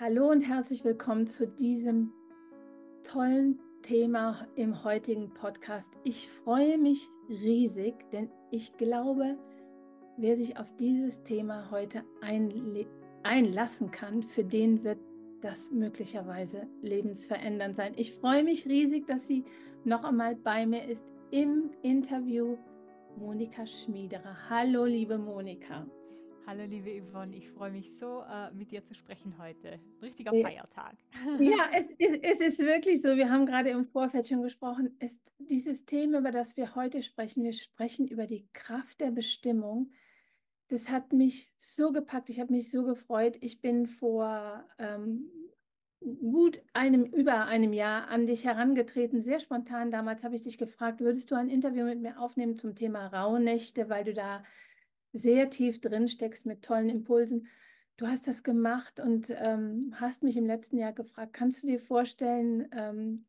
Hallo und herzlich willkommen zu diesem tollen Thema im heutigen Podcast. Ich freue mich riesig, denn ich glaube, wer sich auf dieses Thema heute einlassen kann, für den wird das möglicherweise lebensverändernd sein. Ich freue mich riesig, dass sie noch einmal bei mir ist im Interview Monika Schmiederer. Hallo, liebe Monika. Hallo liebe Yvonne, ich freue mich so, äh, mit dir zu sprechen heute. Richtiger ja. Feiertag. Ja, es ist, es ist wirklich so. Wir haben gerade im Vorfeld schon gesprochen. Ist dieses Thema, über das wir heute sprechen, wir sprechen über die Kraft der Bestimmung. Das hat mich so gepackt. Ich habe mich so gefreut. Ich bin vor ähm, gut einem, über einem Jahr an dich herangetreten, sehr spontan. Damals habe ich dich gefragt, würdest du ein Interview mit mir aufnehmen zum Thema Rauhnächte, weil du da sehr tief drin steckst mit tollen Impulsen. Du hast das gemacht und ähm, hast mich im letzten Jahr gefragt, kannst du dir vorstellen, ähm,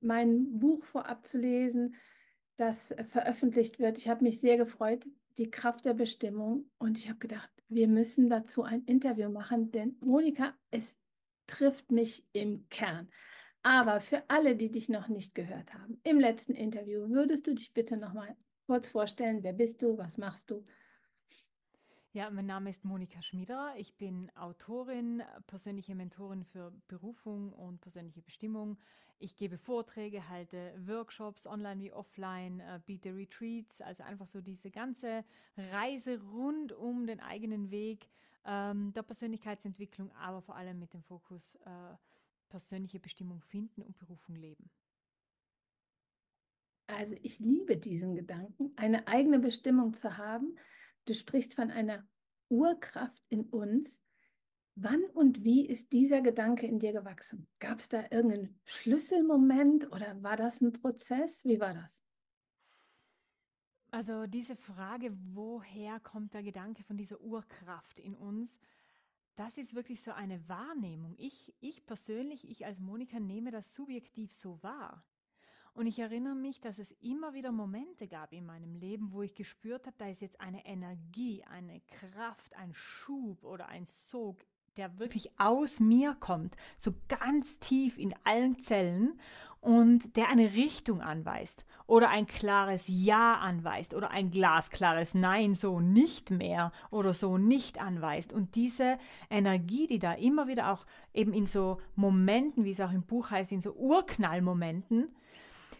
mein Buch vorab zu lesen, das veröffentlicht wird? Ich habe mich sehr gefreut, die Kraft der Bestimmung. Und ich habe gedacht, wir müssen dazu ein Interview machen, denn Monika, es trifft mich im Kern. Aber für alle, die dich noch nicht gehört haben, im letzten Interview, würdest du dich bitte noch mal kurz vorstellen, wer bist du, was machst du? Ja, mein Name ist Monika Schmieder. Ich bin Autorin, persönliche Mentorin für Berufung und persönliche Bestimmung. Ich gebe Vorträge, halte Workshops online wie offline, äh, biete Retreats, also einfach so diese ganze Reise rund um den eigenen Weg ähm, der Persönlichkeitsentwicklung, aber vor allem mit dem Fokus äh, persönliche Bestimmung finden und Berufung leben. Also ich liebe diesen Gedanken, eine eigene Bestimmung zu haben Du sprichst von einer Urkraft in uns. Wann und wie ist dieser Gedanke in dir gewachsen? Gab es da irgendeinen Schlüsselmoment oder war das ein Prozess? Wie war das? Also diese Frage, woher kommt der Gedanke von dieser Urkraft in uns? Das ist wirklich so eine Wahrnehmung. Ich, ich persönlich, ich als Monika nehme das subjektiv so wahr. Und ich erinnere mich, dass es immer wieder Momente gab in meinem Leben, wo ich gespürt habe, da ist jetzt eine Energie, eine Kraft, ein Schub oder ein Sog, der wirklich aus mir kommt, so ganz tief in allen Zellen und der eine Richtung anweist oder ein klares Ja anweist oder ein glasklares Nein, so nicht mehr oder so nicht anweist. Und diese Energie, die da immer wieder auch eben in so Momenten, wie es auch im Buch heißt, in so Urknallmomenten,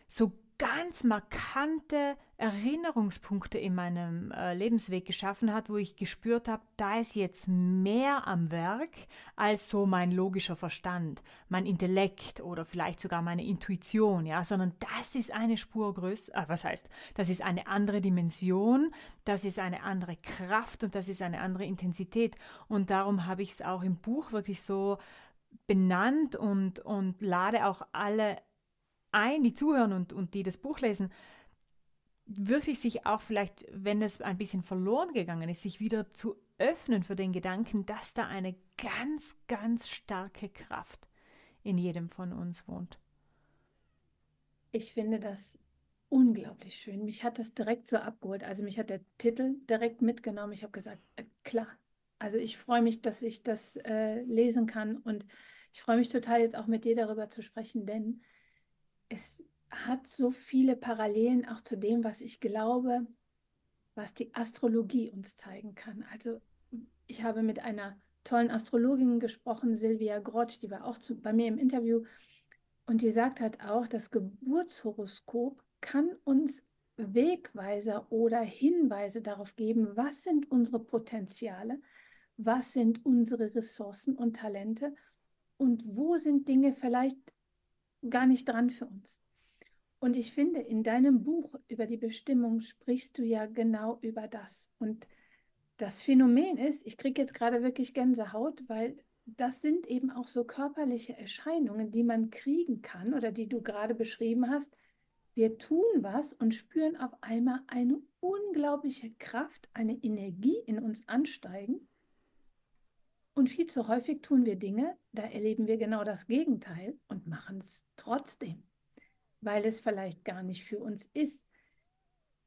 so ganz markante Erinnerungspunkte in meinem äh, Lebensweg geschaffen hat, wo ich gespürt habe, da ist jetzt mehr am Werk als so mein logischer Verstand, mein Intellekt oder vielleicht sogar meine Intuition, ja, sondern das ist eine Spur größer, äh, was heißt, das ist eine andere Dimension, das ist eine andere Kraft und das ist eine andere Intensität. Und darum habe ich es auch im Buch wirklich so benannt und, und lade auch alle ein, die zuhören und, und die das Buch lesen, wirklich sich auch vielleicht, wenn es ein bisschen verloren gegangen ist, sich wieder zu öffnen für den Gedanken, dass da eine ganz, ganz starke Kraft in jedem von uns wohnt. Ich finde das unglaublich schön. Mich hat das direkt so abgeholt. Also mich hat der Titel direkt mitgenommen. Ich habe gesagt, äh, klar. Also ich freue mich, dass ich das äh, lesen kann und ich freue mich total jetzt auch mit dir darüber zu sprechen, denn es hat so viele Parallelen auch zu dem, was ich glaube, was die Astrologie uns zeigen kann. Also ich habe mit einer tollen Astrologin gesprochen, Silvia Grotsch, die war auch zu, bei mir im Interview und die sagt halt auch, das Geburtshoroskop kann uns Wegweiser oder Hinweise darauf geben, was sind unsere Potenziale, was sind unsere Ressourcen und Talente und wo sind Dinge vielleicht gar nicht dran für uns. Und ich finde, in deinem Buch über die Bestimmung sprichst du ja genau über das. Und das Phänomen ist, ich kriege jetzt gerade wirklich Gänsehaut, weil das sind eben auch so körperliche Erscheinungen, die man kriegen kann oder die du gerade beschrieben hast. Wir tun was und spüren auf einmal eine unglaubliche Kraft, eine Energie in uns ansteigen. Und viel zu häufig tun wir Dinge, da erleben wir genau das Gegenteil und machen es trotzdem, weil es vielleicht gar nicht für uns ist.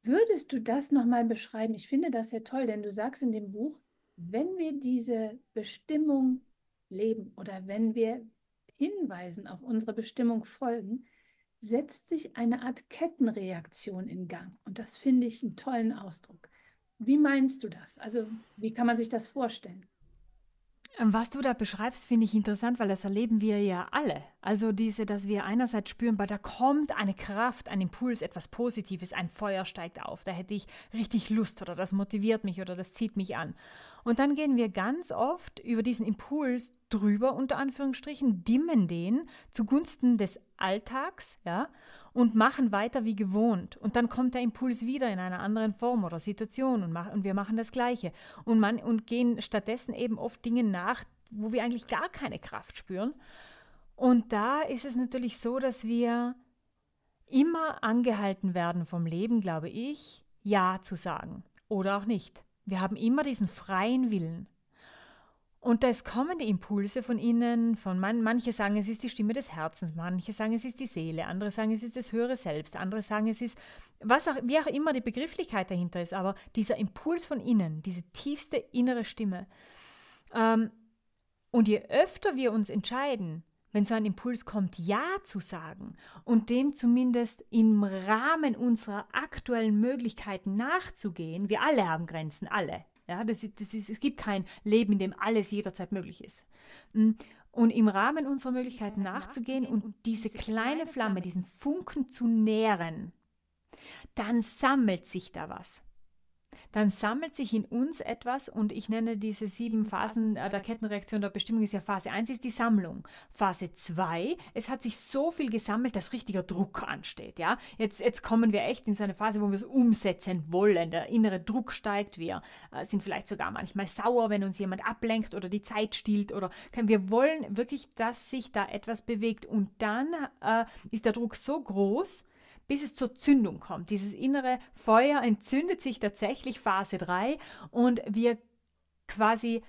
Würdest du das nochmal beschreiben? Ich finde das sehr toll, denn du sagst in dem Buch, wenn wir diese Bestimmung leben oder wenn wir Hinweisen auf unsere Bestimmung folgen, setzt sich eine Art Kettenreaktion in Gang. Und das finde ich einen tollen Ausdruck. Wie meinst du das? Also wie kann man sich das vorstellen? Ähm, was du da beschreibst, finde ich interessant, weil das erleben wir ja alle. Also diese, dass wir einerseits spüren, bei da kommt eine Kraft, ein Impuls, etwas Positives, ein Feuer steigt auf, da hätte ich richtig Lust oder das motiviert mich oder das zieht mich an. Und dann gehen wir ganz oft über diesen Impuls drüber, unter Anführungsstrichen, dimmen den zugunsten des Alltags, ja, und machen weiter wie gewohnt. Und dann kommt der Impuls wieder in einer anderen Form oder Situation und, mach, und wir machen das Gleiche. Und, man, und gehen stattdessen eben oft Dinge nach, wo wir eigentlich gar keine Kraft spüren. Und da ist es natürlich so, dass wir immer angehalten werden vom Leben, glaube ich, Ja zu sagen oder auch nicht. Wir haben immer diesen freien Willen. Und es kommen die Impulse von innen, von man, manche sagen, es ist die Stimme des Herzens, manche sagen, es ist die Seele, andere sagen, es ist das höhere Selbst, andere sagen, es ist, was auch, wie auch immer die Begrifflichkeit dahinter ist, aber dieser Impuls von innen, diese tiefste innere Stimme. Ähm, und je öfter wir uns entscheiden, wenn so ein Impuls kommt, Ja zu sagen und dem zumindest im Rahmen unserer aktuellen Möglichkeiten nachzugehen, wir alle haben Grenzen, alle, ja, das ist, das ist, es gibt kein Leben, in dem alles jederzeit möglich ist. Mm, und im Rahmen unserer Möglichkeiten nachzugehen und diese kleine Flamme, diesen Funken zu nähren, dann sammelt sich da was dann sammelt sich in uns etwas und ich nenne diese sieben Phasen äh, der Kettenreaktion der Bestimmung ist ja Phase 1 ist die Sammlung. Phase 2, es hat sich so viel gesammelt, dass richtiger Druck ansteht. Ja? Jetzt, jetzt kommen wir echt in so eine Phase, wo wir es umsetzen wollen. Der innere Druck steigt, wir äh, sind vielleicht sogar manchmal sauer, wenn uns jemand ablenkt oder die Zeit stiehlt oder wir wollen wirklich, dass sich da etwas bewegt und dann äh, ist der Druck so groß, bis es zur Zündung kommt. Dieses innere Feuer entzündet sich tatsächlich Phase 3 und wir quasi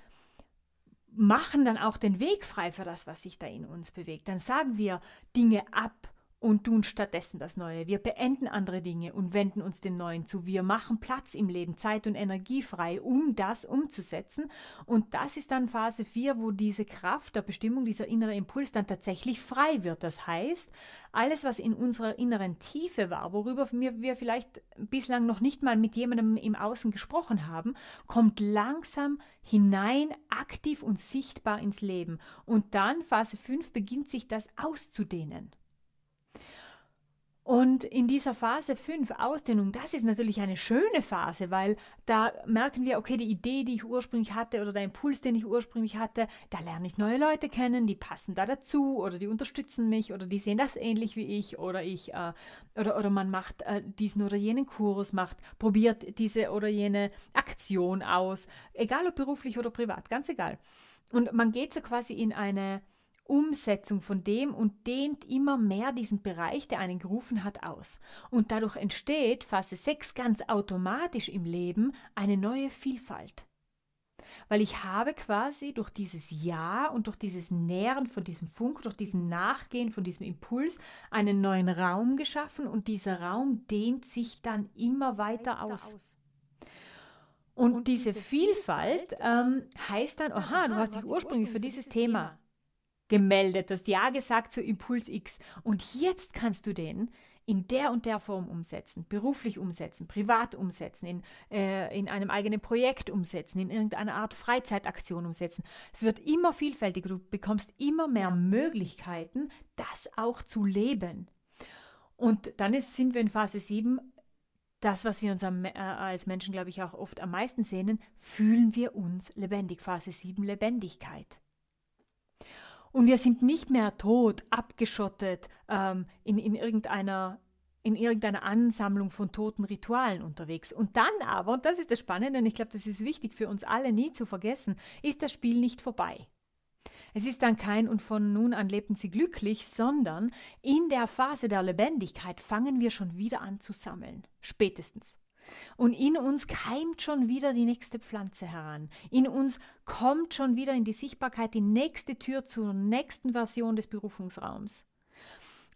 machen dann auch den Weg frei für das, was sich da in uns bewegt. Dann sagen wir Dinge ab und tun stattdessen das Neue. Wir beenden andere Dinge und wenden uns dem Neuen zu. Wir machen Platz im Leben, Zeit und Energie frei, um das umzusetzen. Und das ist dann Phase 4, wo diese Kraft der Bestimmung, dieser innere Impuls dann tatsächlich frei wird. Das heißt, alles, was in unserer inneren Tiefe war, worüber wir vielleicht bislang noch nicht mal mit jemandem im Außen gesprochen haben, kommt langsam hinein, aktiv und sichtbar ins Leben. Und dann, Phase 5, beginnt sich das auszudehnen. Und in dieser Phase 5 Ausdehnung, das ist natürlich eine schöne Phase, weil da merken wir, okay, die Idee, die ich ursprünglich hatte oder der Impuls, den ich ursprünglich hatte, da lerne ich neue Leute kennen, die passen da dazu oder die unterstützen mich oder die sehen das ähnlich wie ich oder ich äh, oder, oder man macht äh, diesen oder jenen Kurs, macht, probiert diese oder jene Aktion aus, egal ob beruflich oder privat, ganz egal. Und man geht so quasi in eine Umsetzung von dem und dehnt immer mehr diesen Bereich, der einen gerufen hat, aus. Und dadurch entsteht Phase 6 ganz automatisch im Leben eine neue Vielfalt. Weil ich habe quasi durch dieses Ja und durch dieses Nähren von diesem Funk, durch diesen Nachgehen von diesem Impuls einen neuen Raum geschaffen und dieser Raum dehnt sich dann immer weiter aus. Und, und diese, Vielfalt ähm, heißt dann, aha, du hast dich ursprünglich für dieses Thema gemeldet, hast Ja gesagt zu Impuls X und jetzt kannst du den in der und der Form umsetzen, beruflich umsetzen, privat umsetzen, in, äh, in einem eigenen Projekt umsetzen, in irgendeiner Art Freizeitaktion umsetzen. Es wird immer vielfältiger, du bekommst immer mehr Möglichkeiten, das auch zu leben. Und dann ist, sind wir in Phase 7, das, was wir uns am, äh, als Menschen, glaube ich, auch oft am meisten sehnen, fühlen wir uns lebendig. Phase 7, Lebendigkeit. Und wir sind nicht mehr tot, abgeschottet, ähm, in, in, irgendeiner, in irgendeiner Ansammlung von toten Ritualen unterwegs. Und dann aber, und das ist das Spannende, und ich glaube, das ist wichtig für uns alle nie zu vergessen, ist das Spiel nicht vorbei. Es ist dann kein und von nun an lebten sie glücklich, sondern in der Phase der Lebendigkeit fangen wir schon wieder an zu sammeln. Spätestens. Und in uns keimt schon wieder die nächste Pflanze heran. In uns kommt schon wieder in die Sichtbarkeit die nächste Tür zur nächsten Version des Berufungsraums.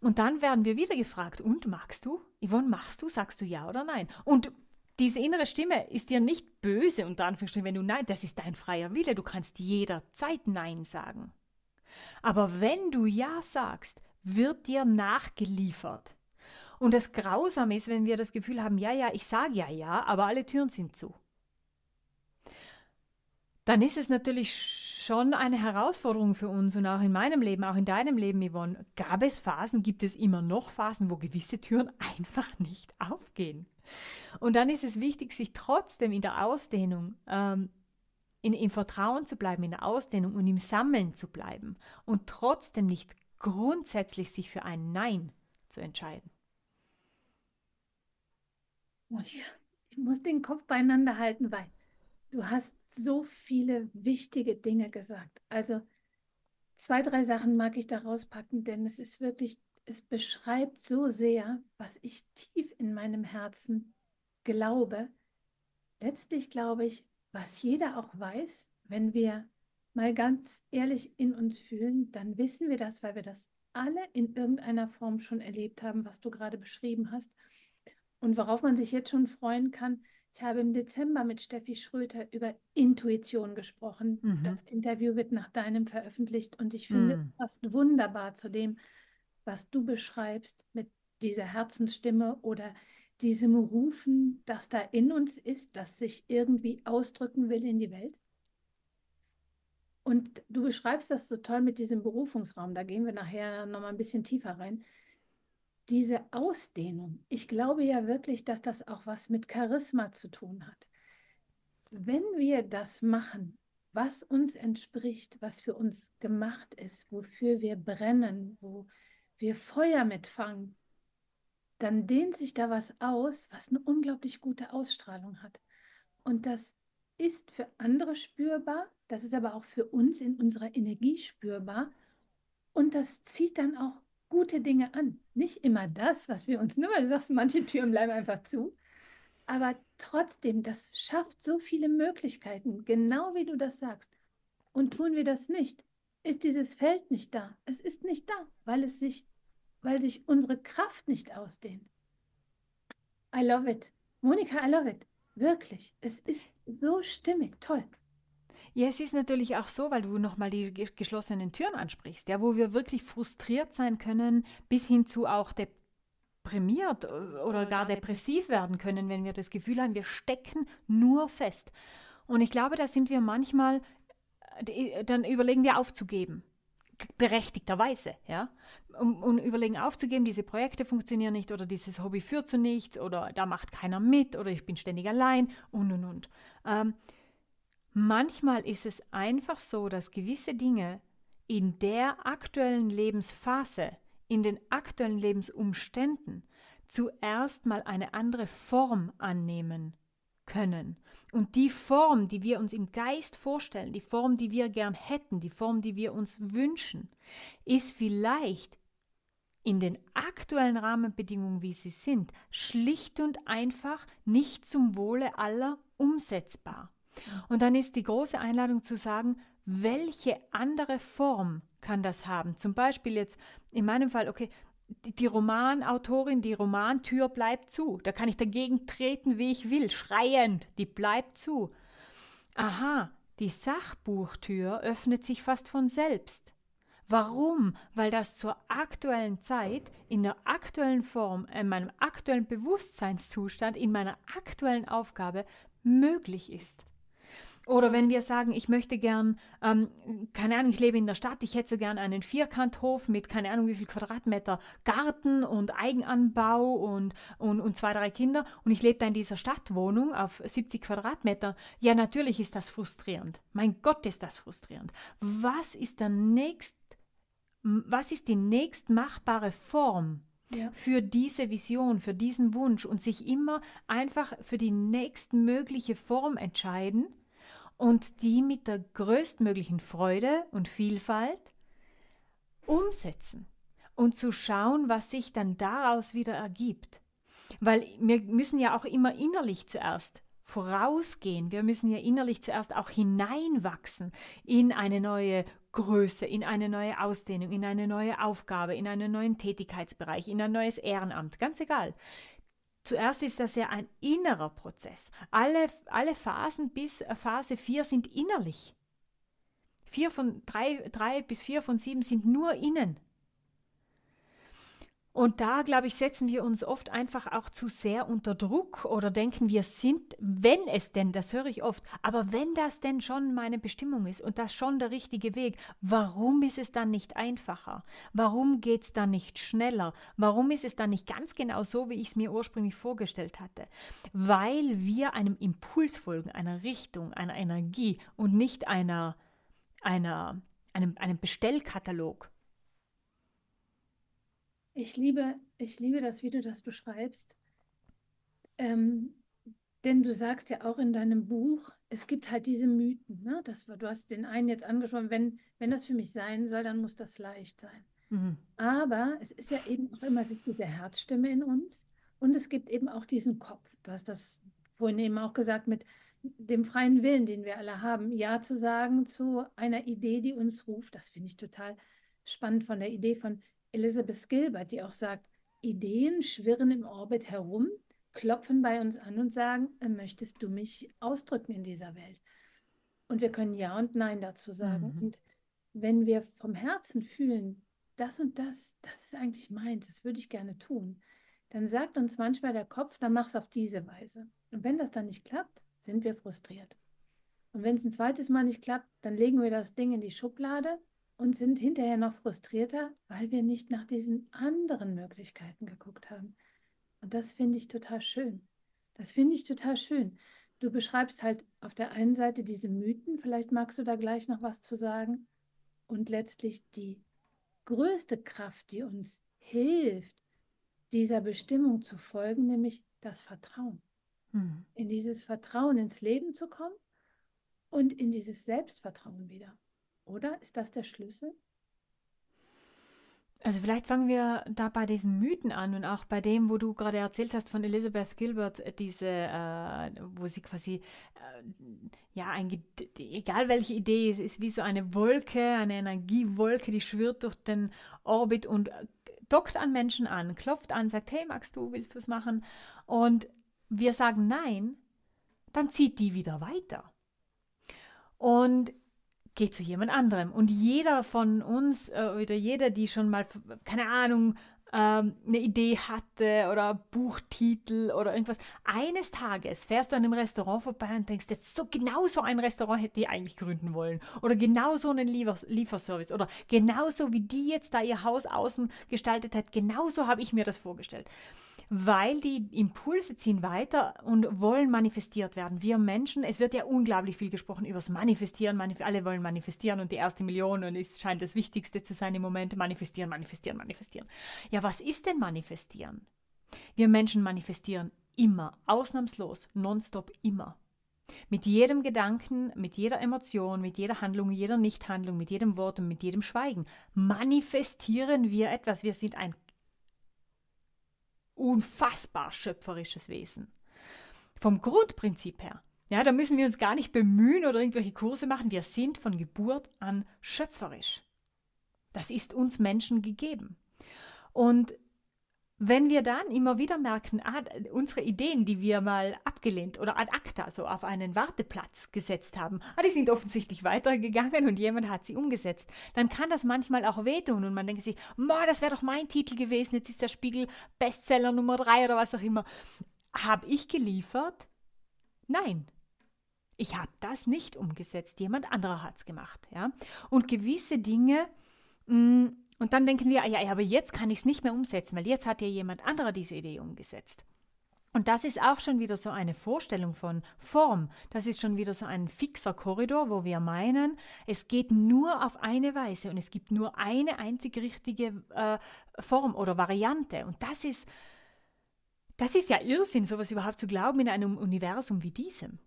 Und dann werden wir wieder gefragt, und magst du? Yvonne, machst du? Sagst du ja oder nein? Und diese innere Stimme ist dir nicht böse, unter Anführungsstrichen, wenn du nein, das ist dein freier Wille, du kannst jederzeit nein sagen. Aber wenn du Ja sagst, wird dir nachgeliefert. Und das Grausame ist, wenn wir das Gefühl haben, ja, ja, ich sage ja, ja, aber alle Türen sind zu. Dann ist es natürlich schon eine Herausforderung für uns und auch in meinem Leben, auch in deinem Leben, Yvonne. Gab es Phasen, gibt es immer noch Phasen, wo gewisse Türen einfach nicht aufgehen. Und dann ist es wichtig, sich trotzdem in der Ausdehnung, ähm, in, im Vertrauen zu bleiben, in der Ausdehnung und im Sammeln zu bleiben und trotzdem nicht grundsätzlich sich für ein Nein zu entscheiden. Monika, ich muss den Kopf beieinander halten, weil du hast so viele wichtige Dinge gesagt. Also zwei, drei Sachen mag ich da rauspacken, denn es ist wirklich, es beschreibt so sehr, was ich tief in meinem Herzen glaube. Letztlich glaube ich, was jeder auch weiß, wenn wir mal ganz ehrlich in uns fühlen, dann wissen wir das, weil wir das alle in irgendeiner Form schon erlebt haben, was du gerade beschrieben hast. Und worauf man sich jetzt schon freuen kann, ich habe im Dezember mit Steffi Schröter über Intuition gesprochen. Mhm. Das Interview wird nach deinem veröffentlicht und ich finde, mhm. es passt wunderbar zu dem, was du beschreibst mit dieser Herzensstimme oder diesem Rufen, das da in uns ist, das sich irgendwie ausdrücken will in die Welt. Und du beschreibst das so toll mit diesem Berufungsraum. Da gehen wir nachher nochmal ein bisschen tiefer rein. Diese Ausdehnung. Ich glaube ja wirklich, dass das auch was mit Charisma zu tun hat. Wenn wir das machen, was uns entspricht, was für uns gemacht ist, wofür wir brennen, wo wir Feuer mitfangen, dann dehnt sich da was aus, was eine unglaublich gute Ausstrahlung hat. Und das ist für andere spürbar, das ist aber auch für uns in unserer Energie spürbar. Und das zieht dann auch gute Dinge an. Nicht immer das, was wir uns, nur weil du sagst, manche Türen bleiben einfach zu. Aber trotzdem, das schafft so viele Möglichkeiten, genau wie du das sagst. Und tun wir das nicht, ist dieses Feld nicht da. Es ist nicht da, weil es sich, weil sich unsere Kraft nicht ausdehnt. I love it. Monika, I love it. Wirklich. Es ist so stimmig. Toll. Ja, es ist natürlich auch so, weil du nochmal die geschlossenen Türen ansprichst, ja, wo wir wirklich frustriert sein können, bis hin zu auch deprimiert äh, oder gar depressiv werden können, wenn wir das Gefühl haben, wir stecken nur fest. Und ich glaube, da sind wir manchmal, äh, dann überlegen wir aufzugeben berechtigterweise, ja, und, und, überlegen aufzugeben, diese Projekte funktionieren nicht oder dieses Hobby führt zu nichts oder da macht keiner mit oder ich bin ständig allein und und und. Ähm, Manchmal ist es einfach so, dass gewisse Dinge in der aktuellen Lebensphase, in den aktuellen Lebensumständen zuerst mal eine andere Form annehmen können. Und die Form, die wir uns im Geist vorstellen, die Form, die wir gern hätten, die Form, die wir uns wünschen, ist vielleicht in den aktuellen Rahmenbedingungen, wie sie sind, schlicht und einfach nicht zum Wohle aller umsetzbar. Und dann ist die große Einladung zu sagen, welche andere Form kann das haben? Zum Beispiel jetzt in meinem Fall, okay, die, Romanautorin, die Romantür bleibt zu. Da kann ich dagegen treten, wie ich will, schreiend, die bleibt zu. Aha, die Sachbuchtür öffnet sich fast von selbst. Warum? Weil das zur aktuellen Zeit, in der aktuellen Form, in meinem aktuellen Bewusstseinszustand, in meiner aktuellen Aufgabe möglich ist. Oder wenn wir sagen, ich möchte gern, ähm, keine Ahnung, ich lebe in der Stadt, ich hätte so gern einen Vierkanthof mit keine Ahnung wie viel Quadratmeter Garten und Eigenanbau und, und, und zwei, drei Kinder und ich lebe da in dieser Stadtwohnung auf 70 Quadratmeter. Ja, natürlich ist das frustrierend. Mein Gott, ist das frustrierend. Was ist der nächst, was ist die nächstmachbare Form? Ja. für diese Vision, für diesen Wunsch und sich immer einfach für die nächstmögliche Form entscheiden, und die mit der größtmöglichen Freude und Vielfalt umsetzen und zu schauen, was sich dann daraus wieder ergibt. Weil wir müssen ja auch immer innerlich zuerst vorausgehen. Wir müssen ja innerlich zuerst auch hineinwachsen in eine neue Größe, in eine neue Ausdehnung, in eine neue Aufgabe, in einen neuen Tätigkeitsbereich, in ein neues Ehrenamt. Ganz egal. Zuerst ist das ja ein innerer Prozess. Alle, alle Phasen bis Phase 4 sind innerlich. Vier von, drei, drei bis vier von sieben sind nur innen. Und da, glaube ich, setzen wir uns oft einfach auch zu sehr unter Druck oder denken, wir sind, wenn es denn, das höre ich oft, aber wenn das denn schon meine Bestimmung ist und das schon der richtige Weg, warum ist es dann nicht einfacher? Warum geht es dann nicht schneller? Warum ist es dann nicht ganz genau so, wie ich es mir ursprünglich vorgestellt hatte? Weil wir einem Impuls folgen, einer Richtung, einer Energie und nicht einer, einer, einem, einem Bestellkatalog. Ich liebe, ich liebe das, wie du das beschreibst. Ähm, denn du sagst ja auch in deinem Buch, es gibt halt diese Mythen. Ne? Das, du hast den einen jetzt angesprochen, wenn, wenn das für mich sein soll, dann muss das leicht sein. Mhm. Aber es ist ja eben auch immer, es ist diese Herzstimme in uns und es gibt eben auch diesen Kopf. Du hast das vorhin eben auch gesagt mit dem freien Willen, den wir alle haben, Ja zu sagen zu einer Idee, die uns ruft. Das finde ich total spannend von der Idee von Elizabeth Gilbert, die auch sagt, Ideen schwirren im Orbit herum, klopfen bei uns an und sagen, äh, möchtest du mich ausdrücken in dieser Welt? Und wir können Ja und Nein dazu sagen. Mhm. Und wenn wir vom Herzen fühlen, das und das, das ist eigentlich meins, das würde ich gerne tun, dann sagt uns manchmal der Kopf, dann mach es auf diese Weise. Und wenn das dann nicht klappt, sind wir frustriert. Und wenn es ein zweites Mal nicht klappt, dann legen wir das Ding in die Schublade und sind hinterher noch frustrierter, weil wir nicht nach diesen anderen Möglichkeiten geguckt haben. Und das finde ich total schön. Das finde ich total schön. Du beschreibst halt auf der einen Seite diese Mythen, vielleicht magst du da gleich noch was zu sagen, und letztlich die größte Kraft, die uns hilft, dieser Bestimmung zu folgen, nämlich das Vertrauen. Hm. In dieses Vertrauen ins Leben zu kommen und in dieses Selbstvertrauen wieder. Oder ist das der Schlüssel? Also vielleicht fangen wir da bei diesen Mythen an und auch bei dem, wo du gerade erzählt hast von Elizabeth Gilbert, diese, äh, wo sie quasi, äh, ja, ein, egal welche Idee, es ist wie so eine Wolke, eine Energiewolke, die schwirrt durch den Orbit und dockt an Menschen an, klopft an, sagt, hey, magst du, willst du was machen? Und wir sagen nein, dann zieht die wieder weiter. Und geh zu jemand anderem. Und jeder von uns äh, oder jeder, die schon mal, keine Ahnung, ähm, eine Idee hatte oder Buchtitel oder irgendwas, eines Tages fährst du an einem Restaurant vorbei und denkst, jetzt so genau so ein Restaurant hätte ich eigentlich gründen wollen. Oder genau so einen Liefer Lieferservice. Oder genauso wie die jetzt da ihr Haus außen gestaltet hat, genauso habe ich mir das vorgestellt weil die Impulse ziehen weiter und wollen manifestiert werden. Wir Menschen, es wird ja unglaublich viel gesprochen über das Manifestieren, manif alle wollen manifestieren und die erste Million und es scheint das Wichtigste zu sein im Moment, manifestieren, manifestieren, manifestieren. Ja, was ist denn manifestieren? Wir Menschen manifestieren immer, ausnahmslos, nonstop immer. Mit jedem Gedanken, mit jeder Emotion, mit jeder Handlung, jeder Nichthandlung, mit jedem Wort und mit jedem Schweigen manifestieren wir etwas. Wir sind ein unfassbar schöpferisches Wesen. Vom Grundprinzip her. Ja, da müssen wir uns gar nicht bemühen oder irgendwelche Kurse machen. Wir sind von Geburt an schöpferisch. Das ist uns Menschen gegeben. Und wenn wir dann immer wieder merken, ah, unsere Ideen, die wir mal abgelehnt oder ad acta, so auf einen Warteplatz gesetzt haben, ah, die sind offensichtlich weitergegangen und jemand hat sie umgesetzt, dann kann das manchmal auch wehtun und man denkt sich, das wäre doch mein Titel gewesen, jetzt ist der Spiegel Bestseller Nummer drei oder was auch immer. Habe ich geliefert? Nein. Ich habe das nicht umgesetzt, jemand anderer hat es gemacht. Ja? Und gewisse Dinge, mh, mm, und dann denken wir, ja, aber jetzt kann ich es nicht mehr umsetzen, weil jetzt hat ja jemand anderer diese Idee umgesetzt. Und das ist auch schon wieder so eine Vorstellung von Form. Das ist schon wieder so ein fixer Korridor, wo wir meinen, es geht nur auf eine Weise und es gibt nur eine einzig richtige äh, Form oder Variante. Und das ist, das ist ja Irrsinn, sowas überhaupt zu glauben in einem Universum wie diesem.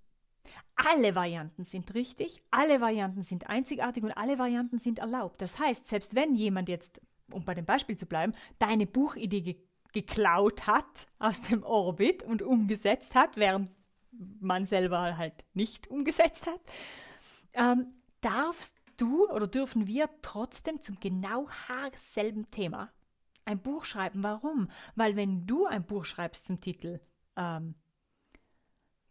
Alle Varianten sind richtig, alle Varianten sind einzigartig und alle Varianten sind erlaubt. Das heißt, selbst wenn jemand jetzt, um bei dem Beispiel zu bleiben, deine Buchidee ge geklaut hat aus dem Orbit und umgesetzt hat, während man selber halt nicht umgesetzt hat, ähm, darfst du oder dürfen wir trotzdem zum genau selben Thema ein Buch schreiben. Warum? Weil wenn du ein Buch schreibst zum Titel ähm,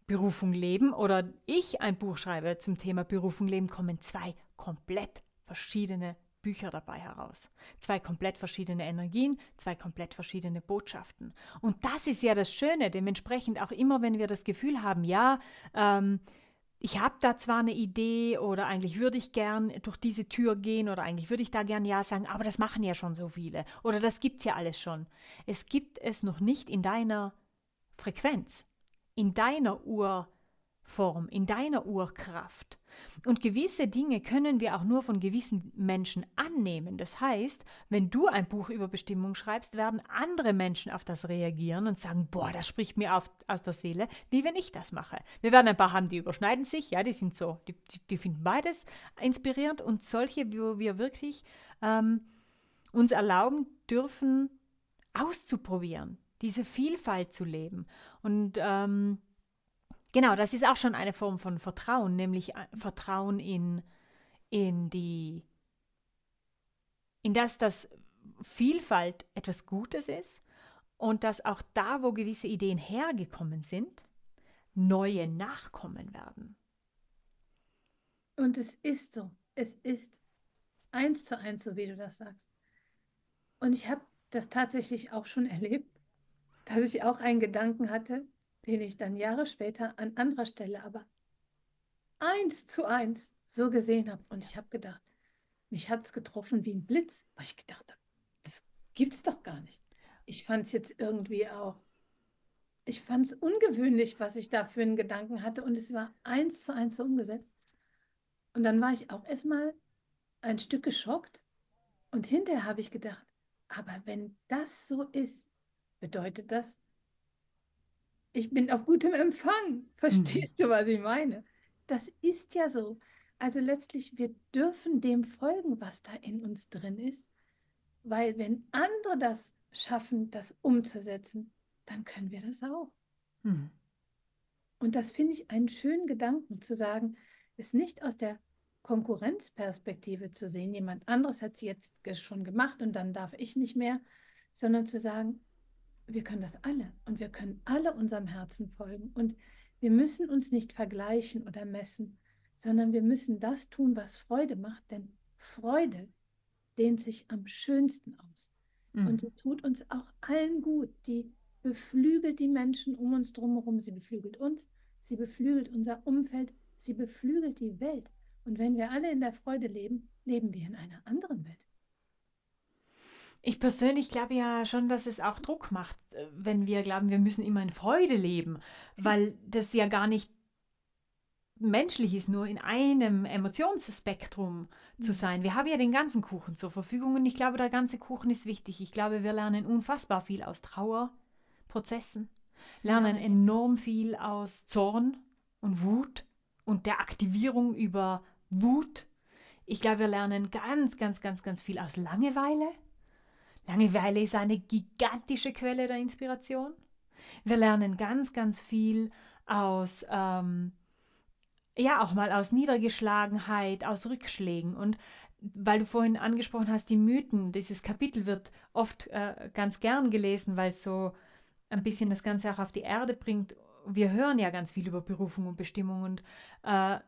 Berufung leben oder ich ein Buch schreibe zum Thema Berufung leben, kommen zwei komplett verschiedene Bücher dabei heraus. Zwei komplett verschiedene Energien, zwei komplett verschiedene Botschaften. Und das ist ja das Schöne. Dementsprechend auch immer, wenn wir das Gefühl haben, ja, ähm, ich habe da zwar eine Idee oder eigentlich würde ich gern durch diese Tür gehen oder eigentlich würde ich da gern Ja sagen, aber das machen ja schon so viele oder das gibt es ja alles schon. Es gibt es noch nicht in deiner Frequenz, in deiner Urform, in deiner Urkraft. Und gewisse Dinge können wir auch nur von gewissen Menschen annehmen. Das heißt, wenn du ein Buch über Bestimmung schreibst, werden andere Menschen auf das reagieren und sagen, boah, das spricht mir auf, aus der Seele, wie wenn ich das mache. Wir werden ein paar haben, die überschneiden sich, ja, die sind so, die, die finden beides inspirierend und solche, wo wir wirklich ähm, uns erlauben dürfen, auszuprobieren, diese Vielfalt zu leben. Und ähm, Genau, das ist auch schon eine Form von Vertrauen, nämlich äh, Vertrauen in, in die, in das, dass Vielfalt etwas Gutes ist und dass auch da, wo gewisse Ideen hergekommen sind, neue nachkommen werden. Und es ist so. Es ist eins zu eins, so wie du das sagst. Und ich habe das tatsächlich auch schon erlebt, dass ich auch einen Gedanken hatte, den ich dann Jahre später an anderer Stelle aber eins zu eins so gesehen habe. Und ich habe gedacht, mich hat es getroffen wie ein Blitz, weil ich gedacht habe, das gibt es doch gar nicht. Ich fand es jetzt irgendwie auch, ich fand es ungewöhnlich, was ich da für einen Gedanken hatte. Und es war eins zu eins so umgesetzt. Und dann war ich auch erstmal ein Stück geschockt. Und hinterher habe ich gedacht, aber wenn das so ist, bedeutet das, ich bin auf gutem Empfang. Verstehst mhm. du, was ich meine? Das ist ja so. Also letztlich, wir dürfen dem folgen, was da in uns drin ist, weil wenn andere das schaffen, das umzusetzen, dann können wir das auch. Mhm. Und das finde ich einen schönen Gedanken, zu sagen, es nicht aus der Konkurrenzperspektive zu sehen, jemand anderes hat es jetzt schon gemacht und dann darf ich nicht mehr, sondern zu sagen, wir können das alle und wir können alle unserem Herzen folgen. Und wir müssen uns nicht vergleichen oder messen, sondern wir müssen das tun, was Freude macht, denn Freude dehnt sich am schönsten aus. Mhm. Und die tut uns auch allen gut. Die beflügelt die Menschen um uns drumherum. Sie beflügelt uns, sie beflügelt unser Umfeld, sie beflügelt die Welt. Und wenn wir alle in der Freude leben, leben wir in einer anderen Welt. Ich persönlich glaube ja schon, dass es auch Druck macht, äh, wenn wir glauben, wir müssen immer in Freude leben, weil das ja gar nicht menschlich ist, nur in einem Emotionsspektrum zu mhm. sein. Wir haben ja den ganzen Kuchen zur Verfügung und ich glaube, der ganze Kuchen ist wichtig. Ich glaube, wir lernen unfassbar viel aus Trauerprozessen, lernen enorm viel aus Zorn und Wut und der Aktivierung über Wut. Ich glaube, wir lernen ganz, ganz, ganz, ganz viel aus Langeweile Langeweile ist eine gigantische Quelle der Inspiration. Wir lernen ganz, ganz viel aus, ähm, ja, auch mal aus Niedergeschlagenheit, aus Rückschlägen. Und weil du vorhin angesprochen hast, die Mythen, dieses Kapitel wird oft äh, ganz gern gelesen, weil es so ein bisschen das Ganze auch auf die Erde bringt. Wir hören ja ganz viel über Berufung und Bestimmung und äh,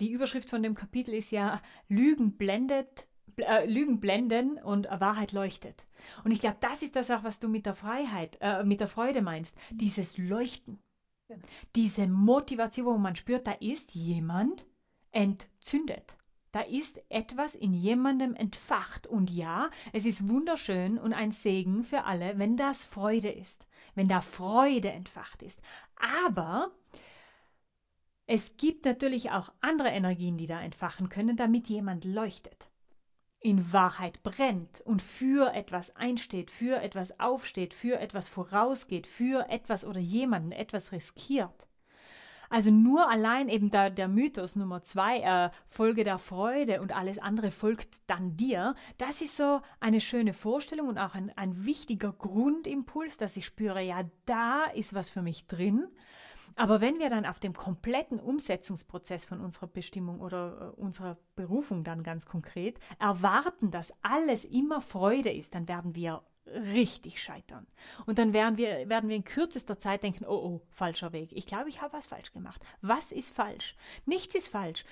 die Überschrift von dem Kapitel ist ja Lügen blendet, äh, Lügen blenden und Wahrheit leuchtet. Und ich glaube, das ist das auch, was du mit der Freiheit, äh, mit der Freude meinst. Dieses Leuchten. Diese Motivation, wo man spürt, da ist jemand entzündet. Da ist etwas in jemandem entfacht. Und ja, es ist wunderschön und ein Segen für alle, wenn das Freude ist, wenn da Freude entfacht ist. Aber es gibt natürlich auch andere Energien, die da entfachen können, damit jemand leuchtet in Wahrheit brennt und für etwas einsteht, für etwas aufsteht, für etwas vorausgeht, für etwas oder jemanden etwas riskiert. Also nur allein eben da der Mythos Nummer zwei, äh, Folge der Freude und alles andere folgt dann dir, das ist so eine schöne Vorstellung und auch ein, ein wichtiger Grundimpuls, dass ich spüre, ja, da ist was für mich drin aber wenn wir dann auf dem kompletten Umsetzungsprozess von unserer Bestimmung oder äh, unserer Berufung dann ganz konkret erwarten, dass alles immer Freude ist, dann werden wir richtig scheitern. Und dann werden wir, werden wir in kürzester Zeit denken, oh, oh, falscher Weg. Ich glaube, ich habe was falsch gemacht. Was ist falsch? Nichts ist falsch.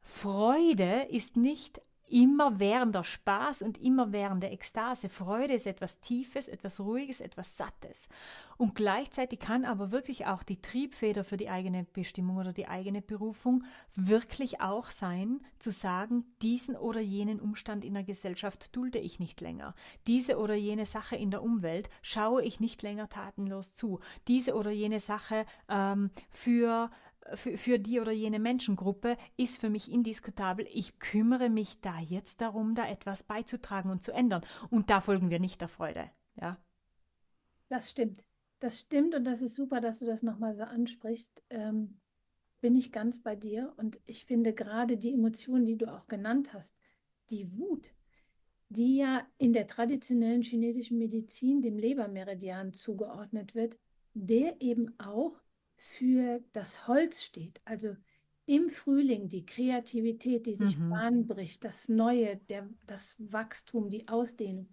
Freude ist nicht immerwährender Spaß und immerwährende Ekstase. Freude ist etwas Tiefes, etwas Ruhiges, etwas Sattes. Und gleichzeitig kann aber wirklich auch die Triebfeder für die eigene Bestimmung oder die eigene Berufung wirklich auch sein, zu sagen, diesen oder jenen Umstand in der Gesellschaft dulde ich nicht länger. Diese oder jene Sache in der Umwelt schaue ich nicht länger tatenlos zu. Diese oder jene Sache ähm, für für, für die oder jene Menschengruppe ist für mich indiskutabel. Ich kümmere mich da jetzt darum, da etwas beizutragen und zu ändern. Und da folgen wir nicht der Freude. Ja. Das stimmt. Das stimmt und das ist super, dass du das nochmal so ansprichst. Ähm, bin ich ganz bei dir und ich finde gerade die Emotionen, die du auch genannt hast, die Wut, die ja in der traditionellen chinesischen Medizin dem Lebermeridian zugeordnet wird, der eben auch für das Holz steht. Also im Frühling die Kreativität, die sich mhm. Bahn bricht, das Neue, der, das Wachstum, die Ausdehnung.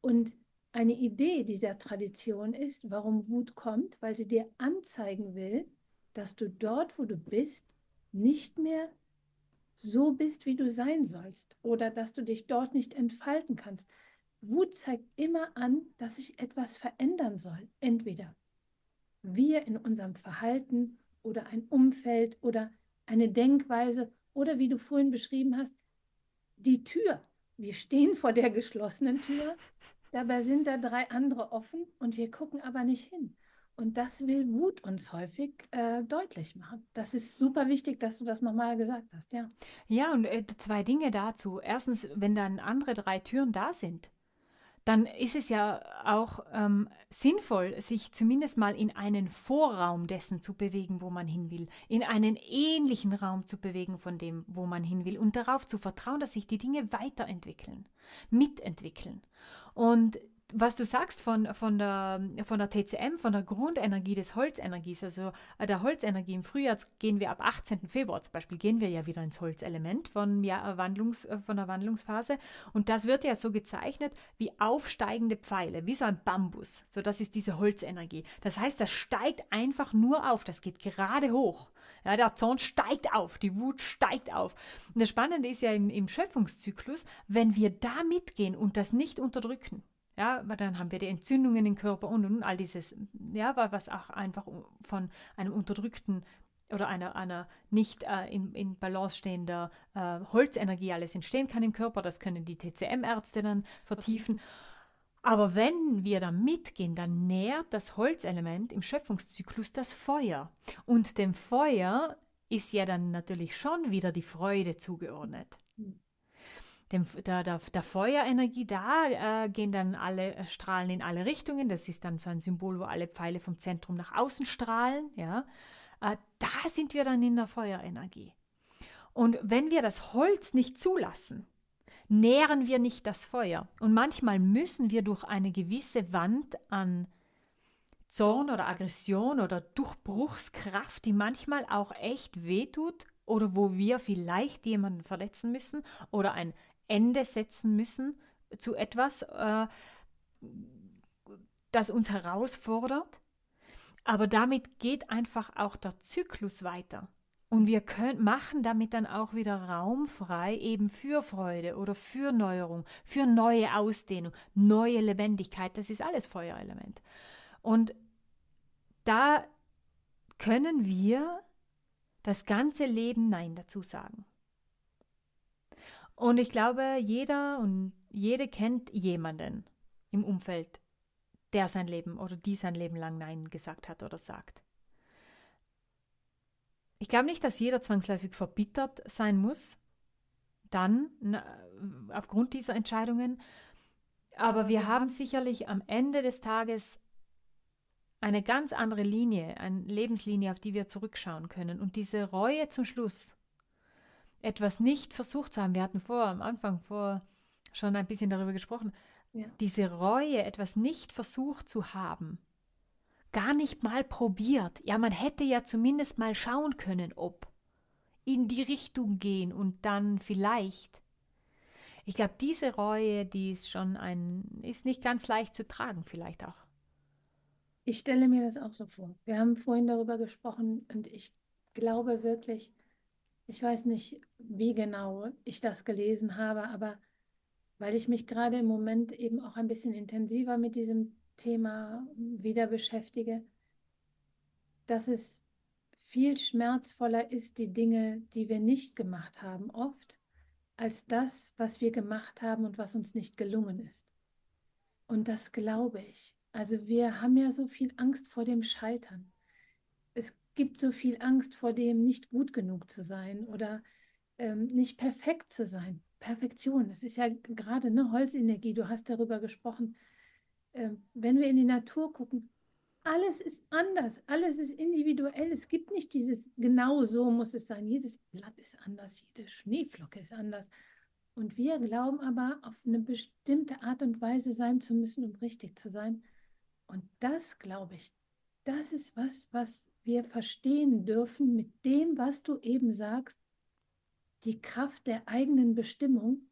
Und eine Idee dieser Tradition ist, warum Wut kommt, weil sie dir anzeigen will, dass du dort, wo du bist, nicht mehr so bist, wie du sein sollst oder dass du dich dort nicht entfalten kannst. Wut zeigt immer an, dass sich etwas verändern soll. Entweder wir in unserem Verhalten oder ein Umfeld oder eine Denkweise oder wie du vorhin beschrieben hast, die Tür. Wir stehen vor der geschlossenen Tür, dabei sind da drei andere offen und wir gucken aber nicht hin. Und das will Wut uns häufig äh, deutlich machen. Das ist super wichtig, dass du das nochmal gesagt hast, ja. Ja, und äh, zwei Dinge dazu. Erstens, wenn dann andere drei Türen da sind, dann ist es ja auch ähm, sinnvoll, sich zumindest mal in einen Vorraum dessen zu bewegen, wo man hin will, in einen ähnlichen Raum zu bewegen von dem, wo man hin will und darauf zu vertrauen, dass sich die Dinge weiterentwickeln, mitentwickeln. Und was du sagst von, von, der, von der TCM, von der Grundenergie des Holzenergies, also äh, der Holzenergie im Frühjahr gehen wir ab 18. Februar zum Beispiel, gehen wir ja wieder ins Holzelement von, ja, Wandlungs, äh, von der Wandlungsphase und das wird ja so gezeichnet wie aufsteigende Pfeile, wie so ein Bambus. So, das ist diese Holzenergie. Das heißt, das steigt einfach nur auf, das geht gerade hoch. Ja, der Zorn steigt auf, die Wut steigt auf. Und das Spannende ist ja im, im Schöpfungszyklus, wenn wir da mitgehen und das nicht unterdrücken, ja, weil dann haben wir die Entzündungen im Körper und, und all dieses, ja, was auch einfach von einem unterdrückten oder einer, einer nicht äh, in, in Balance stehender äh, Holzenergie alles entstehen kann im Körper. Das können die TCM-Ärzte dann vertiefen. Aber wenn wir da mitgehen, dann nährt das Holzelement im Schöpfungszyklus das Feuer. Und dem Feuer ist ja dann natürlich schon wieder die Freude zugeordnet. Dem, der, der, der Feuerenergie, da äh, gehen dann alle äh, Strahlen in alle Richtungen. Das ist dann so ein Symbol, wo alle Pfeile vom Zentrum nach außen strahlen. Ja? Äh, da sind wir dann in der Feuerenergie. Und wenn wir das Holz nicht zulassen, nähren wir nicht das Feuer. Und manchmal müssen wir durch eine gewisse Wand an Zorn oder Aggression oder Durchbruchskraft, die manchmal auch echt wehtut oder wo wir vielleicht jemanden verletzen müssen oder ein Ende setzen müssen zu etwas, äh, das uns herausfordert. Aber damit geht einfach auch der Zyklus weiter. Und wir können, machen damit dann auch wieder Raum frei eben für Freude oder für Neuerung, für neue Ausdehnung, neue Lebendigkeit. Das ist alles Feuerelement. Und da können wir das ganze Leben Nein dazu sagen. Und ich glaube, jeder und jede kennt jemanden im Umfeld, der sein Leben oder die sein Leben lang Nein gesagt hat oder sagt. Ich glaube nicht, dass jeder zwangsläufig verbittert sein muss, dann na, aufgrund dieser Entscheidungen. Aber wir haben sicherlich am Ende des Tages eine ganz andere Linie, eine Lebenslinie, auf die wir zurückschauen können. Und diese Reue zum Schluss, etwas nicht versucht zu haben. Wir hatten vor, am Anfang vor schon ein bisschen darüber gesprochen. Ja. Diese Reue, etwas nicht versucht zu haben, gar nicht mal probiert. Ja, man hätte ja zumindest mal schauen können, ob in die Richtung gehen und dann vielleicht. Ich glaube, diese Reue, die ist schon ein, ist nicht ganz leicht zu tragen, vielleicht auch. Ich stelle mir das auch so vor. Wir haben vorhin darüber gesprochen und ich glaube wirklich, Ich weiß nicht, wie genau ich das gelesen habe, aber weil ich mich gerade im Moment eben auch ein bisschen intensiver mit diesem Thema wieder beschäftige, dass es viel schmerzvoller ist, die Dinge, die wir nicht gemacht haben, oft, als das, was wir gemacht haben und was uns nicht gelungen ist. Und das glaube ich. Also wir haben ja so viel Angst vor dem Scheitern. Gibt so viel Angst vor dem, nicht gut genug zu sein oder ähm, nicht perfekt zu sein. Perfektion, das ist ja gerade eine Holzenergie, du hast darüber gesprochen. Ähm, wenn wir in die Natur gucken, alles ist anders, alles ist individuell. Es gibt nicht dieses, genau so muss es sein. Jedes Blatt ist anders, jede Schneeflocke ist anders. Und wir glauben aber, auf eine bestimmte Art und Weise sein zu müssen, um richtig zu sein. Und das, glaube ich, das ist was, was wir verstehen dürfen mit dem, was du eben sagst. Die Kraft der eigenen Bestimmung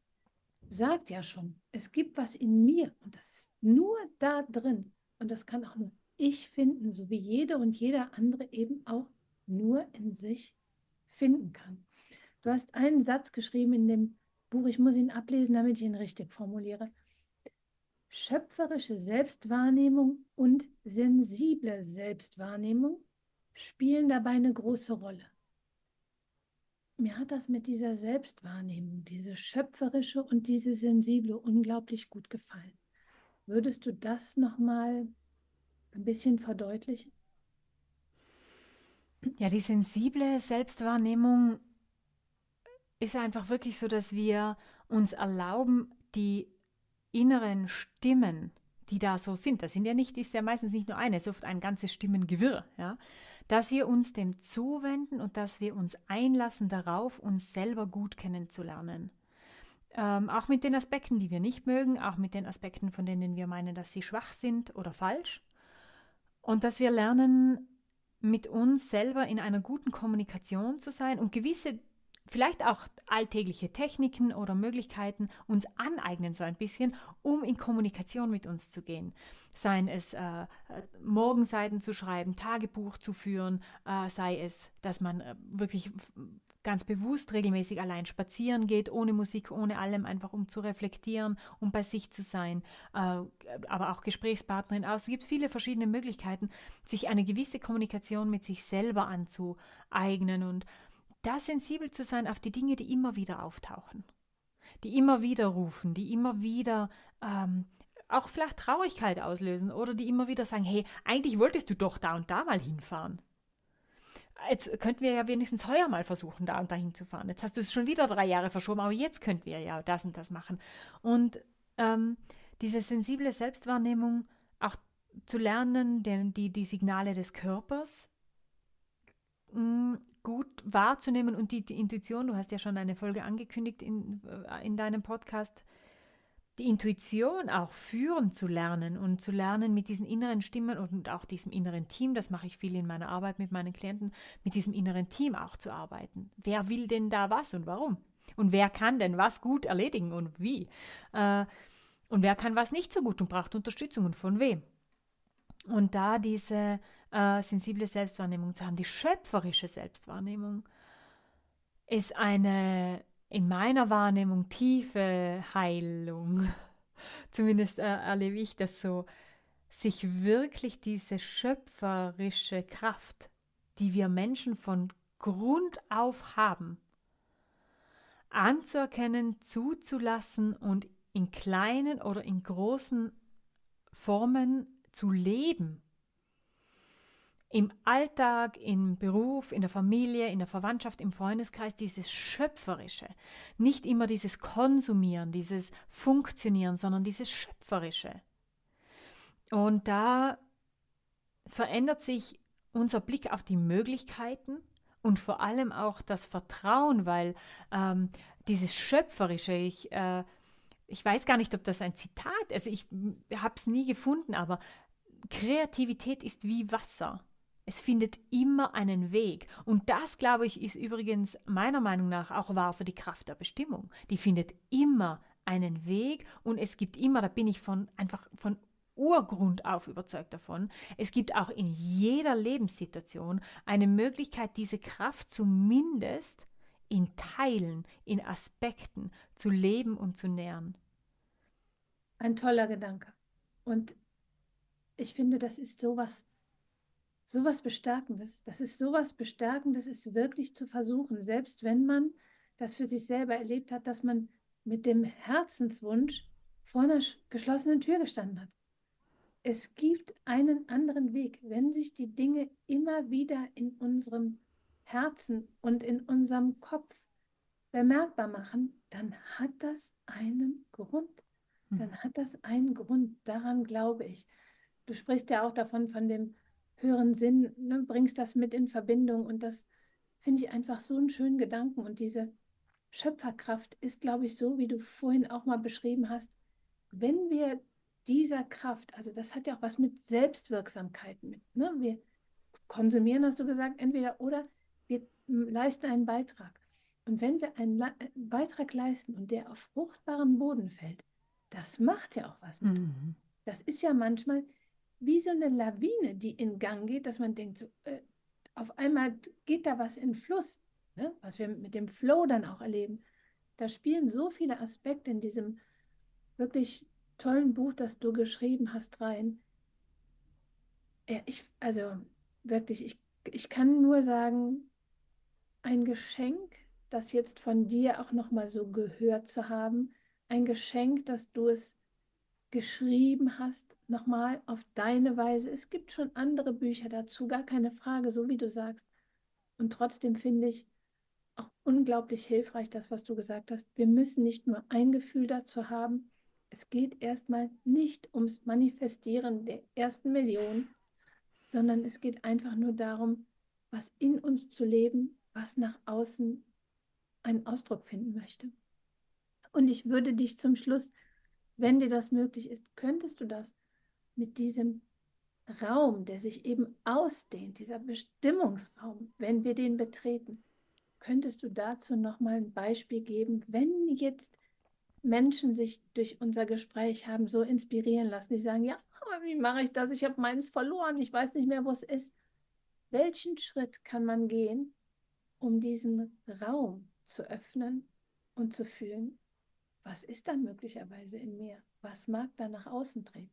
sagt ja schon, es gibt was in mir und das ist nur da drin. Und das kann auch nur ich finden, so wie jede und jeder andere eben auch nur in sich finden kann. Du hast einen Satz geschrieben in dem Buch, ich muss ihn ablesen, damit ich ihn richtig formuliere. Schöpferische Selbstwahrnehmung und sensible Selbstwahrnehmung spielen dabei eine große Rolle. Mir hat das mit dieser Selbstwahrnehmung, diese schöpferische und diese sensible unglaublich gut gefallen. Würdest du das nochmal ein bisschen verdeutlichen? Ja, die sensible Selbstwahrnehmung ist einfach wirklich so, dass wir uns erlauben, die inneren Stimmen, die da so sind, das sind ja nicht, ist ja meistens nicht nur eine, es ist oft ein ganzes Stimmengewirr, ja, dass wir uns dem zuwenden und dass wir uns einlassen darauf, uns selber gut kennenzulernen. Ähm, auch mit den Aspekten, die wir nicht mögen, auch mit den Aspekten, von denen wir meinen, dass sie schwach sind oder falsch. Und dass wir lernen, mit uns selber in einer guten Kommunikation zu sein und gewisse, vielleicht auch alltägliche Techniken oder Möglichkeiten uns aneignen, so ein bisschen, um in Kommunikation mit uns zu gehen. Seien es äh, Morgenseiten zu schreiben, Tagebuch zu führen, äh, sei es, dass man äh, wirklich ganz bewusst regelmäßig allein spazieren geht, ohne Musik, ohne allem, einfach um zu reflektieren, um bei sich zu sein, äh, aber auch Gesprächspartnerin aus. Es gibt viele verschiedene Möglichkeiten, sich eine gewisse Kommunikation mit sich selber anzueignen und da sensibel zu sein auf die Dinge, die immer wieder auftauchen, die immer wieder rufen, die immer wieder ähm, auch vielleicht Traurigkeit auslösen oder die immer wieder sagen, hey, eigentlich wolltest du doch da und da mal hinfahren jetzt könnten wir ja wenigstens heuer mal versuchen, da und dahin zu fahren. Jetzt hast du es schon wieder drei Jahre verschoben, aber jetzt könnten wir ja das und das machen. Und ähm, diese sensible Selbstwahrnehmung auch zu lernen, denn die, die Signale des Körpers gut wahrzunehmen und die, die, Intuition, du hast ja schon eine Folge angekündigt in, äh, in deinem Podcast, die Intuition auch führen zu lernen und zu lernen mit diesen inneren Stimmen und auch diesem inneren Team, das mache ich viel in meiner Arbeit mit meinen Klienten, mit diesem inneren Team auch zu arbeiten. Wer will denn da was und warum? Und wer kann denn was gut erledigen und wie? Äh, und wer kann was nicht so gut und braucht Unterstützung und von wem? Und da diese äh, sensible Selbstwahrnehmung zu haben, die schöpferische Selbstwahrnehmung, ist eine in meiner Wahrnehmung tiefe Heilung. Zumindest äh, erlebe ich das so, sich wirklich diese schöpferische Kraft, die wir Menschen von Grund auf haben, anzuerkennen, zuzulassen und in kleinen oder in großen Formen zu leben im Alltag, im Beruf, in der Familie, in der Verwandtschaft, im Freundeskreis, dieses Schöpferische. Nicht immer dieses Konsumieren, dieses Funktionieren, sondern dieses Schöpferische. Und da verändert sich unser Blick auf die Möglichkeiten und vor allem auch das Vertrauen, weil ähm, dieses Schöpferische, ich, äh, ich weiß gar nicht, ob das ein Zitat, also ich habe es nie gefunden, aber Kreativität ist wie Wasser. Es findet immer einen Weg. Und das, glaube ich, ist übrigens meiner Meinung nach auch wahr für die Kraft der Bestimmung. Die findet immer einen Weg und es gibt immer, da bin ich von einfach von Urgrund auf überzeugt davon, es gibt auch in jeder Lebenssituation eine Möglichkeit, diese Kraft zumindest in Teilen, in Aspekten zu leben und zu nähren. Ein toller Gedanke. Und ich finde, das ist sowas, sowas Bestärkendes. Das ist sowas Bestärkendes, ist wirklich zu versuchen, selbst wenn man das für sich selber erlebt hat, dass man mit dem Herzenswunsch vor einer geschlossenen Tür gestanden hat. Es gibt einen anderen Weg, wenn sich die Dinge immer wieder in unserem Herzen und in unserem Kopf bemerkbar machen, dann hat das einen Grund. Hm. Dann hat das einen Grund. Daran glaube ich. Du sprichst ja auch davon, von dem höheren Sinn, ne, bringst das mit in Verbindung und das finde ich einfach so einen schönen Gedanken. Und diese Schöpferkraft ist, glaube ich, so, wie du vorhin auch mal beschrieben hast, wenn wir dieser Kraft, also das hat ja auch was mit Selbstwirksamkeit mit. Ne? Wir konsumieren, hast du gesagt, entweder oder wir leisten einen Beitrag. Und wenn wir einen Le Beitrag leisten und der auf fruchtbaren Boden fällt, das macht ja auch was mit. Mhm. Das ist ja manchmal wie so eine Lawine, die in Gang geht, dass man denkt, so, äh, auf einmal geht da was in Fluss, ne? was wir mit dem Flow dann auch erleben. Da spielen so viele Aspekte in diesem wirklich tollen Buch, das du geschrieben hast, rein. Ja, ich, also wirklich, ich, ich kann nur sagen, ein Geschenk, das jetzt von dir auch nochmal so gehört zu haben, ein Geschenk, dass du es geschrieben hast, nochmal auf deine Weise. Es gibt schon andere Bücher dazu, gar keine Frage, so wie du sagst. Und trotzdem finde ich auch unglaublich hilfreich, das, was du gesagt hast. Wir müssen nicht nur ein Gefühl dazu haben, es geht erstmal nicht ums Manifestieren der ersten Million, sondern es geht einfach nur darum, was in uns zu leben, was nach außen einen Ausdruck finden möchte. Und ich würde dich zum Schluss, wenn dir das möglich ist, könntest du das mit diesem Raum, der sich eben ausdehnt, dieser Bestimmungsraum, wenn wir den betreten, könntest du dazu noch mal ein Beispiel geben, wenn jetzt Menschen sich durch unser Gespräch haben so inspirieren lassen. Die sagen, ja, aber wie mache ich das? Ich habe meins verloren. Ich weiß nicht mehr, wo es ist. Welchen Schritt kann man gehen, um diesen Raum zu öffnen und zu fühlen, was ist dann möglicherweise in mir? Was mag da nach außen treten?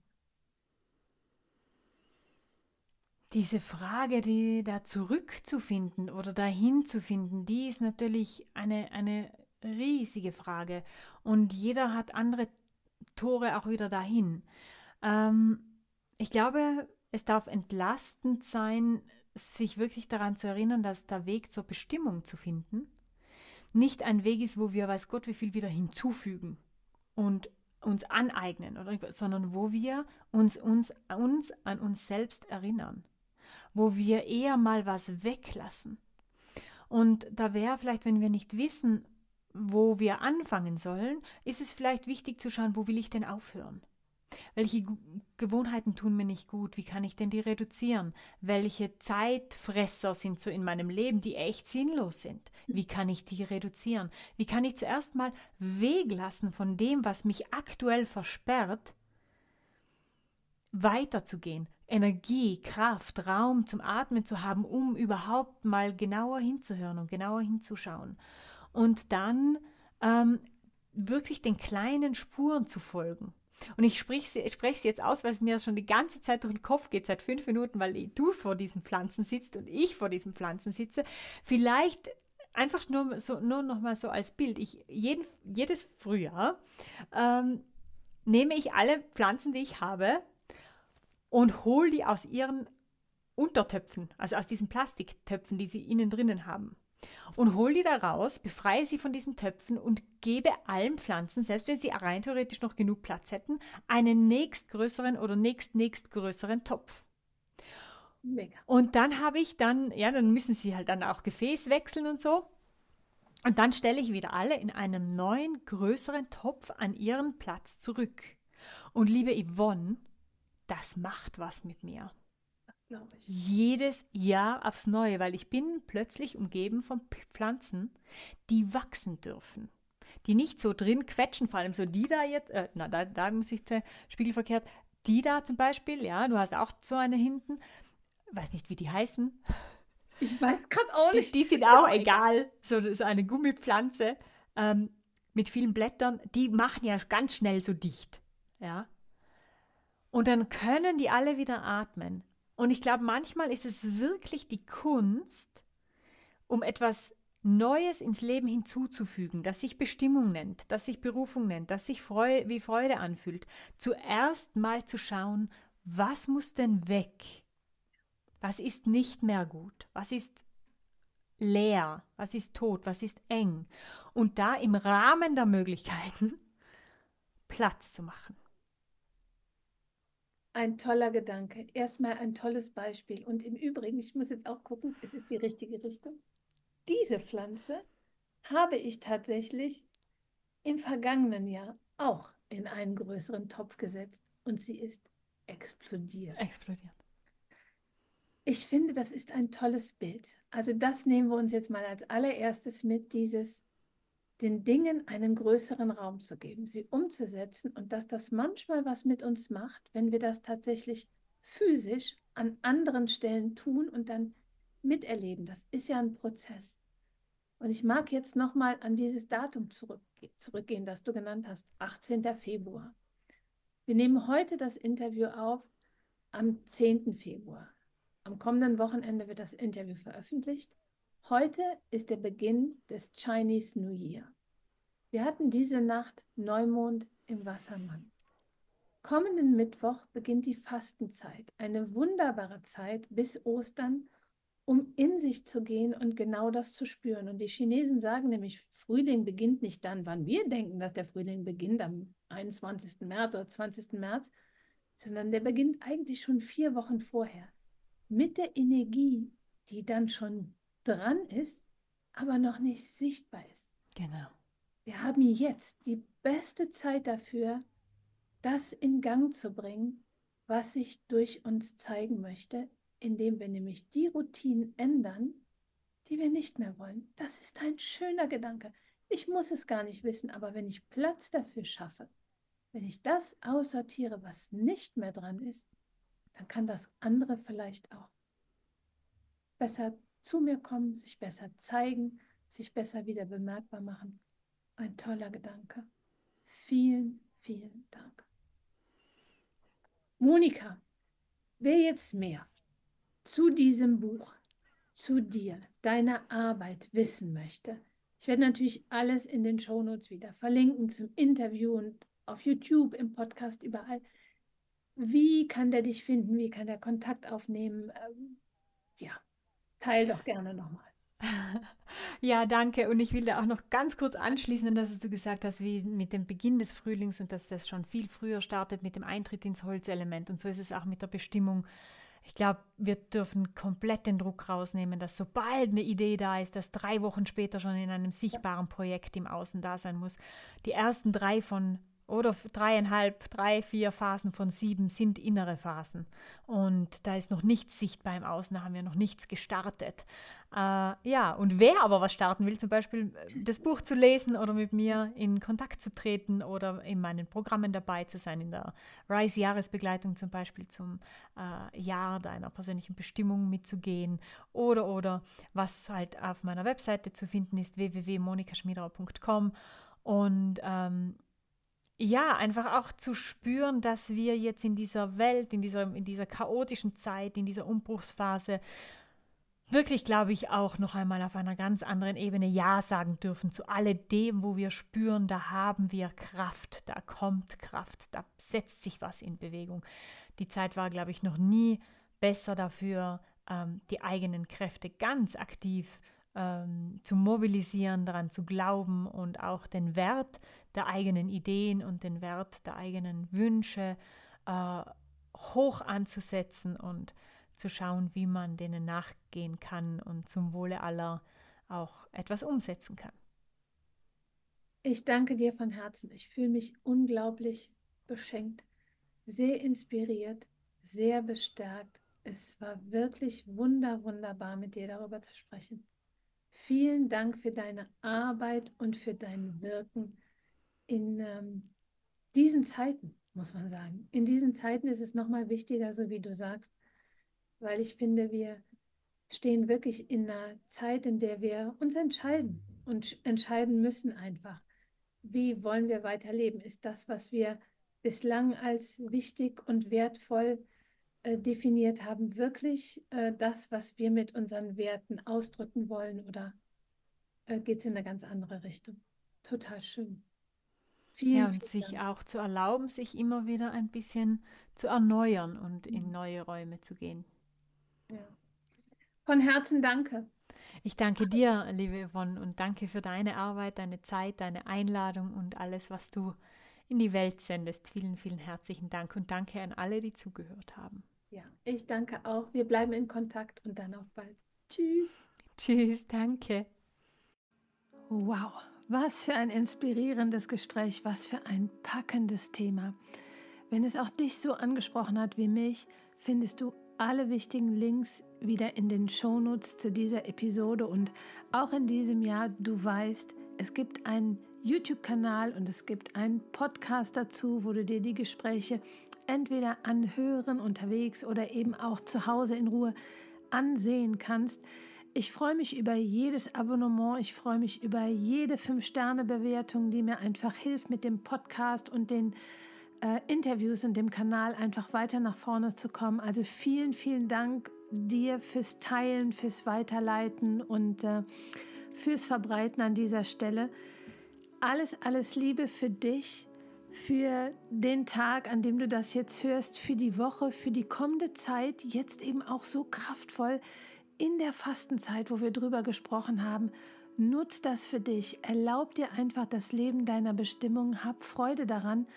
Diese Frage, die da zurückzufinden oder dahin zu finden, die ist natürlich eine, eine riesige Frage. Und jeder hat andere Tore auch wieder dahin. Ähm, ich glaube, es darf entlastend sein, sich wirklich daran zu erinnern, dass der Weg zur Bestimmung zu finden nicht ein Weg ist, wo wir, weiß Gott, wie viel wieder hinzufügen und uns aneignen, oder, sondern wo wir uns, uns, uns an uns selbst erinnern, wo wir eher mal was weglassen. Und da wäre vielleicht, wenn wir nicht wissen, wo wir anfangen sollen, ist es vielleicht wichtig zu schauen, wo will ich denn aufhören? Welche Gewohnheiten tun mir nicht gut? Wie kann ich denn die reduzieren? Welche Zeitfresser sind so in meinem Leben, die echt sinnlos sind? Wie kann ich die reduzieren? Wie kann ich zuerst mal weglassen von dem, was mich aktuell versperrt, weiterzugehen, Energie, Kraft, Raum zum Atmen zu haben, um überhaupt mal genauer hinzuhören und genauer hinzuschauen und dann ähm, wirklich den kleinen Spuren zu folgen. Und ich spreche sprech jetzt aus, weil es mir schon die ganze Zeit durch den Kopf geht, seit fünf Minuten, weil du vor diesen Pflanzen sitzt und ich vor diesen Pflanzen sitze. Vielleicht einfach nur, so, nur noch mal so als Bild. Ich, jeden, jedes Frühjahr ähm, nehme ich alle Pflanzen, die ich habe, und hole die aus ihren Untertöpfen, also aus diesen Plastiktöpfen, die sie innen drinnen haben und hol die da raus, befreie sie von diesen Töpfen und gebe allen Pflanzen, selbst wenn sie rein theoretisch noch genug Platz hätten, einen nächstgrößeren oder nächst nächstgrößeren Topf. Mega. Und dann habe ich dann, ja, dann müssen sie halt dann auch Gefäß wechseln und so. Und dann stelle ich wieder alle in einem neuen, größeren Topf an ihren Platz zurück. Und liebe Yvonne, das macht was mit mir glaube ich. Jedes Jahr aufs Neue, weil ich bin plötzlich umgeben von Pflanzen, die wachsen dürfen. Die nicht so drin quetschen, vor allem so die da jetzt, äh, na, da, da muss ich spiegelverkehrt, die da zum Beispiel, ja, du hast auch so eine hinten, weiß nicht, wie die heißen. Ich weiß gerade auch nicht. Die, die sind auch egal. So, so eine Gummipflanze ähm, mit vielen Blättern, die machen ja ganz schnell so dicht. Ja. Und dann können die alle wieder atmen. Und ich glaube, manchmal ist es wirklich die Kunst, um etwas Neues ins Leben hinzuzufügen, das sich Bestimmung nennt, das sich Berufung nennt, das sich Freu wie Freude anfühlt, zuerst mal zu schauen, was muss denn weg? Was ist nicht mehr gut? Was ist leer? Was ist tot? Was ist eng? Und da im Rahmen der Möglichkeiten Platz zu machen. Ein toller Gedanke. Erstmal ein tolles Beispiel. Und im Übrigen, ich muss jetzt auch gucken, ist es die richtige Richtung? diese Pflanze habe ich tatsächlich im vergangenen Jahr auch in einen größeren Topf gesetzt und sie ist explodiert. Explodiert. Ich finde, das ist ein tolles Bild. Also das nehmen wir uns jetzt mal als allererstes mit, dieses den Dingen einen größeren Raum zu geben, sie umzusetzen und dass das manchmal was mit uns macht, wenn wir das tatsächlich physisch an anderen Stellen tun und dann miterleben. Das ist ja ein Prozess. Und ich mag jetzt nochmal an dieses Datum zurück, zurückgehen, das du genannt hast, 18. Februar. Wir nehmen heute das Interview auf am 10. Februar. Am kommenden Wochenende wird das Interview veröffentlicht. Heute ist der Beginn des Chinese New Year. Wir hatten diese Nacht Neumond im Wassermann. Kommenden Mittwoch beginnt die Fastenzeit, eine wunderbare Zeit bis Ostern, um in sich zu gehen und genau das zu spüren. Und die Chinesen sagen nämlich, Frühling beginnt nicht dann, wann wir denken, dass der Frühling beginnt, am 21. März oder 20. März, sondern der beginnt eigentlich schon vier Wochen vorher. Mit der Energie, die dann schon dran ist, aber noch nicht sichtbar ist. Genau. Wir haben jetzt die beste Zeit dafür, das in Gang zu bringen, was sich durch uns zeigen möchte indem wir nämlich die Routinen ändern, die wir nicht mehr wollen. Das ist ein schöner Gedanke. Ich muss es gar nicht wissen, aber wenn ich Platz dafür schaffe, wenn ich das aussortiere, was nicht mehr dran ist, dann kann das andere vielleicht auch besser zu mir kommen, sich besser zeigen, sich besser wieder bemerkbar machen. Ein toller Gedanke. Vielen, vielen Dank. Monika, wer jetzt mehr zu diesem Buch, zu dir, deiner Arbeit wissen möchte, ich werde natürlich alles in den Shownotes wieder verlinken zum Interview und auf YouTube, im Podcast, überall. Wie kann der dich finden? Wie kann der Kontakt aufnehmen? Ähm, ja, teil doch gerne nochmal. Ja, danke. Und ich will da auch noch ganz kurz anschließen, dass du gesagt hast, wie mit dem Beginn des Frühlings und dass das schon viel früher startet mit dem Eintritt ins Holzelement. Und so ist es auch mit der Bestimmung ich glaube, wir dürfen komplett den Druck rausnehmen, dass sobald eine Idee da ist, dass drei Wochen später schon in einem sichtbaren Projekt im Außen da sein muss. Die ersten drei von oder dreieinhalb, drei, vier Phasen von sieben sind innere Phasen. Und da ist noch nichts sichtbar im Außen, da haben wir noch nichts gestartet. Äh, ja, und wer aber was starten will, zum Beispiel äh, das Buch zu lesen oder mit mir in Kontakt zu treten oder in meinen Programmen dabei zu sein, in der RISE-Jahresbegleitung zum Beispiel zum äh, Jahr deiner persönlichen Bestimmung mitzugehen oder, oder was halt auf meiner Webseite zu finden ist, www.monikaschmiedauer.com und ähm, ja, einfach auch zu spüren, dass wir jetzt in dieser Welt, in dieser, in dieser chaotischen Zeit, in dieser Umbruchsphase wirklich, glaube ich, auch noch einmal auf einer ganz anderen Ebene Ja sagen dürfen zu alledem, wo wir spüren, da haben wir Kraft, da kommt Kraft, da setzt sich was in Bewegung. Die Zeit war, glaube ich, noch nie besser dafür, ähm, die eigenen Kräfte ganz aktiv zu ähm, zu mobilisieren, daran zu glauben und auch den Wert der eigenen Ideen und den Wert der eigenen Wünsche äh, hoch anzusetzen und zu schauen, wie man denen nachgehen kann und zum Wohle aller auch etwas umsetzen kann. Ich danke dir von Herzen. Ich fühle mich unglaublich beschenkt, sehr inspiriert, sehr bestärkt. Es war wirklich wunder, wunderbar, mit dir darüber zu sprechen. Vielen Dank für deine Arbeit und für dein Wirken in ähm, diesen Zeiten, muss man sagen. In diesen Zeiten ist es nochmal wichtiger, so wie du sagst, weil ich finde, wir stehen wirklich in einer Zeit, in der wir uns entscheiden und entscheiden müssen einfach. Wie wollen wir weiterleben? Ist das, was wir bislang als wichtig und wertvoll äh, definiert haben, wirklich äh, das, was wir mit unseren Werten ausdrücken wollen oder äh, geht es in eine ganz andere Richtung? Total schön. Vielen, ja, und sich Dank. auch zu erlauben, sich immer wieder ein bisschen zu erneuern und in mhm. neue Räume zu gehen. Ja. Von Herzen danke. Ich danke dir, liebe Yvonne, und danke für deine Arbeit, deine Zeit, deine Einladung und alles, was du in die Welt sendest. Vielen, vielen herzlichen Dank und danke an alle, die zugehört haben. Ja, ich danke auch. Wir bleiben in Kontakt und dann auf bald. Tschüss. Tschüss, danke. Wow. Was für ein inspirierendes Gespräch, was für ein packendes Thema. Wenn es auch dich so angesprochen hat wie mich, findest du alle wichtigen Links wieder in den Shownotes zu dieser Episode und auch in diesem Jahr, du weißt, es gibt einen YouTube-Kanal und es gibt einen Podcast dazu, wo du dir die Gespräche entweder anhören unterwegs oder eben auch zu Hause in Ruhe ansehen kannst. Ich freue mich über jedes Abonnement, ich freue mich über jede 5-Sterne-Bewertung, die mir einfach hilft, mit dem Podcast und den äh, Interviews und dem Kanal einfach weiter nach vorne zu kommen. Also vielen, vielen Dank dir fürs Teilen, fürs Weiterleiten und äh, fürs Verbreiten an dieser Stelle. Alles, alles Liebe für dich, für den Tag, an dem du das jetzt hörst, für die Woche, für die kommende Zeit, jetzt eben auch so kraftvoll in der Fastenzeit, wo wir drüber gesprochen haben, nutz das für dich. Erlaub dir einfach das Leben deiner Bestimmung, hab Freude daran.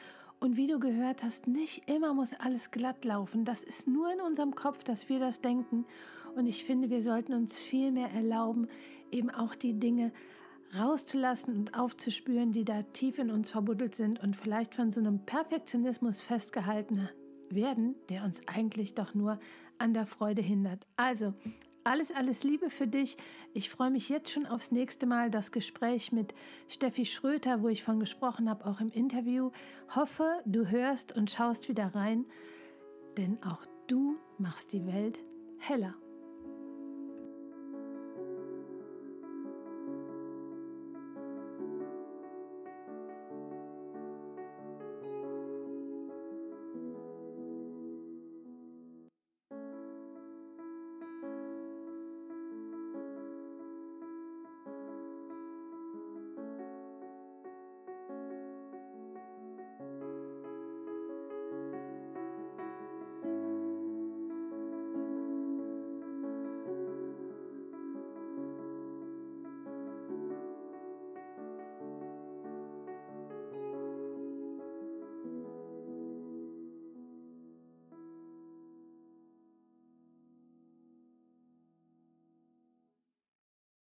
Und wie du gehört hast, nicht immer muss alles glatt laufen. Das ist nur in unserem Kopf, dass wir das denken. Und ich finde, wir sollten uns viel mehr erlauben, eben auch die Dinge rauszulassen und aufzuspüren, die da tief in uns verbuddelt sind und vielleicht von so einem Perfektionismus festgehalten werden, der uns eigentlich doch nur an der Freude hindert. Also alles, alles Liebe für dich. Ich freue mich jetzt schon aufs nächste Mal, das Gespräch mit Steffi Schröter, wo ich von gesprochen habe, auch im Interview. Hoffe, du hörst und schaust wieder rein, denn auch du machst die Welt heller.